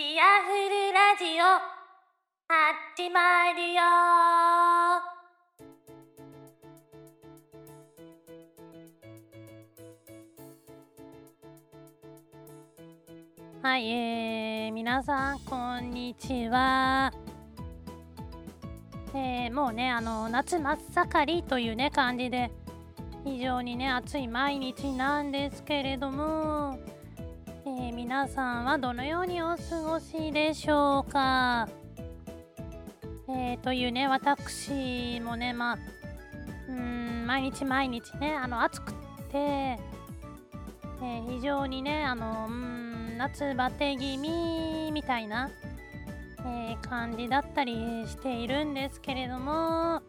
チアフルラジオ始まるよはい、えー、皆さんこんにちは。えー、もうね、あの夏真っ盛りというね感じで非常にね暑い毎日なんですけれども、えー、皆さんはどのようにお過ごしでしょうか？えー、というね私もねまあうん毎日毎日ねあの暑くて、えー、非常にねあのうん夏バテ気味みたいな、え、感じだったりしているんですけれども、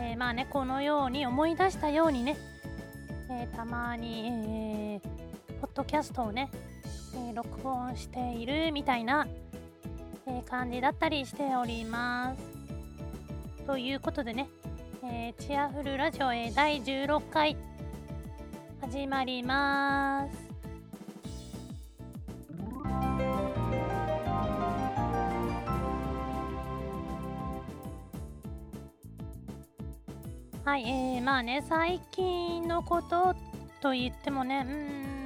え、まあねこのように思い出したようにね、えたまに、えポッドキャストをね、え録音しているみたいな、え感じだったりしております。ということでね、えチアフルラジオ、え第16回始まります。はい、えー、まあね、最近のことと言ってもね、うん、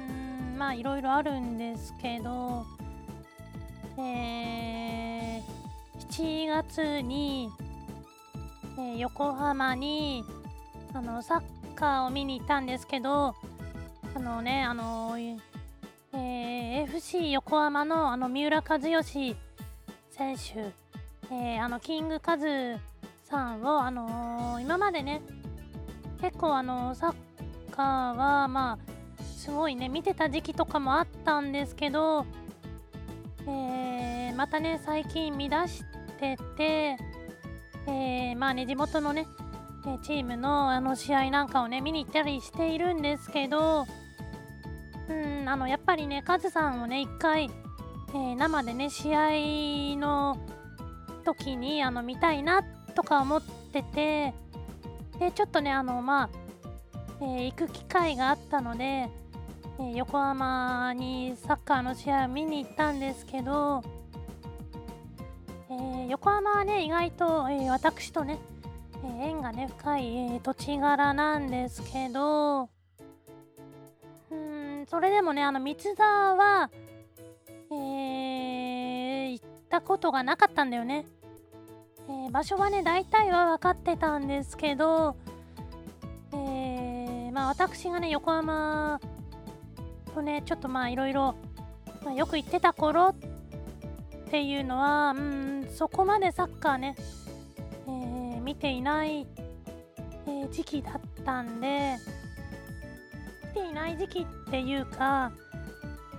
まあいろいろあるんですけど、えー、7月に、えー、横浜にあのサッカーを見に行ったんですけど、あのね、あのえー、FC 横浜のあの三浦知良選手、えー、あのキングカズさんを、あの、今までね結構あのサッカーはまあすごいね見てた時期とかもあったんですけど、えー、またね最近見出してて、えー、まあね地元のねチームのあの試合なんかをね見に行ったりしているんですけどうんあのやっぱりねカズさんをね一回、えー、生でね試合の時にあの見たいなとか思っててでちょっとねあのまあ、えー、行く機会があったので、え、横浜にサッカーの試合を見に行ったんですけど、えー、横浜はね意外と、え私とね、え縁がね深い、え土地柄なんですけどうんそれでもねあの三沢は、え行ったことがなかったんだよね。え、場所はね大体は分かってたんですけど、え、まあ私がね横浜とねちょっとまあいろいろよく行ってた頃っていうのはうんそこまでサッカーね、えー、見ていない、えー、時期だったんで見ていない時期っていうか、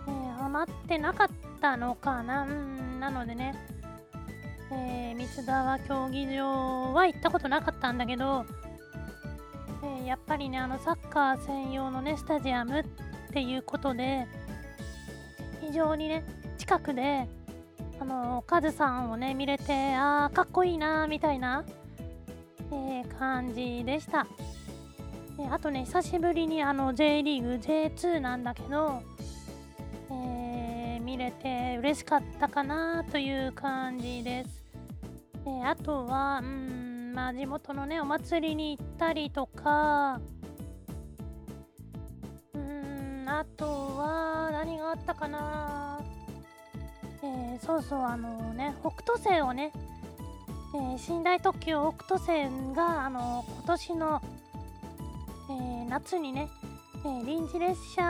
えー、ハマってなかったのかなうんなのでねえー、三沢競技場は行ったことなかったんだけど、えー、やっぱりねあのサッカー専用のねスタジアムってていうことで非常にね近くであのカズさんをね見れてあーかっこいいなみたいな、えー、感じでした、えあとね久しぶりにあの J リーグ J2 なんだけどえ見れて嬉しかったかなという感じです。えあとは、うん、まあ地元のね、お祭りに行ったりとか、あとは、何があったかな？えー、そうそう、あのね、北斗星をね、えー、寝台特急北斗星が、あの今年の、えー、夏にね、えー、臨時列車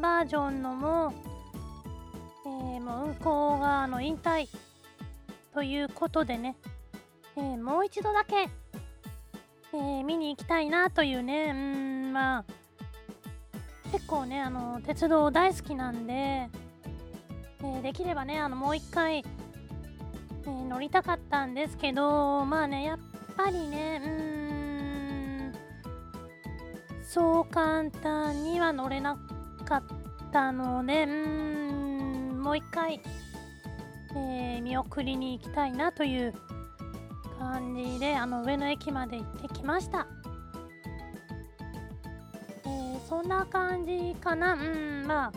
バージョンのも、えー、もう運行があの引退ということでね、えー、もう一度だけ、えー、見に行きたいなというね、うん、まあ、結構ね、あの、鉄道大好きなんで、え、できればね、あの、もう一回、えー、乗りたかったんですけど、まあね、やっぱりね、うん、そう簡単には乗れなかったので、うん、もう一回、えー、見送りに行きたいなという感じであの上野駅まで行ってきました、そんな感じかなうんまあ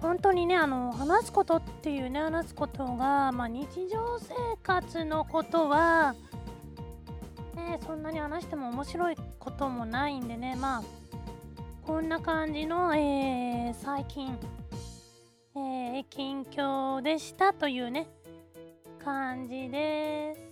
本当にねあの話すことっていうね話すことが、まあ、日常生活のことは、ね、そんなに話しても面白いこともないんでねまあこんな感じの、えー、最近、えー、近況でしたというね感じです。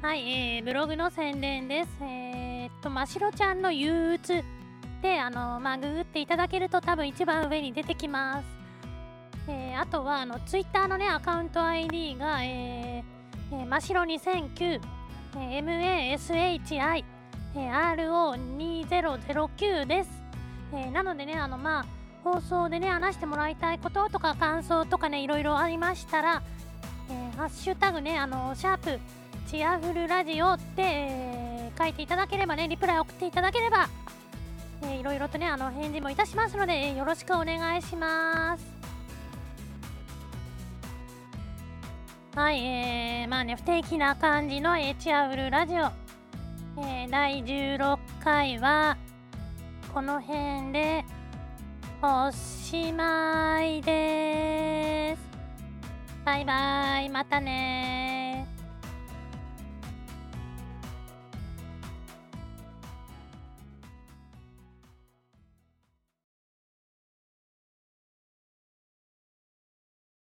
はい、えー、ブログの宣伝です。えー、っと、ましろちゃんの憂鬱で、あの、まあ、ググっていただけると多分一番上に出てきます。えー、あとは、あの、ツイッターのね、アカウント ID が、えー、えー、ましろ2009、えー、MASHI、えー、RO2009 です。えー、なのでね、あの、まあ、放送でね、話してもらいたいこととか感想とかね、いろいろありましたら、えー、ハッシュタグね、あの、シャープチアフルラジオって、えー、書いていただければね、リプライ送っていただければ、えー、いろいろとね、あの返事もいたしますので、えー、よろしくお願いします。はい、えー、まあね、不定期な感じの、えー、チアフルラジオ、えー、第16回は、この辺で、おしまいです。バイバイ、またね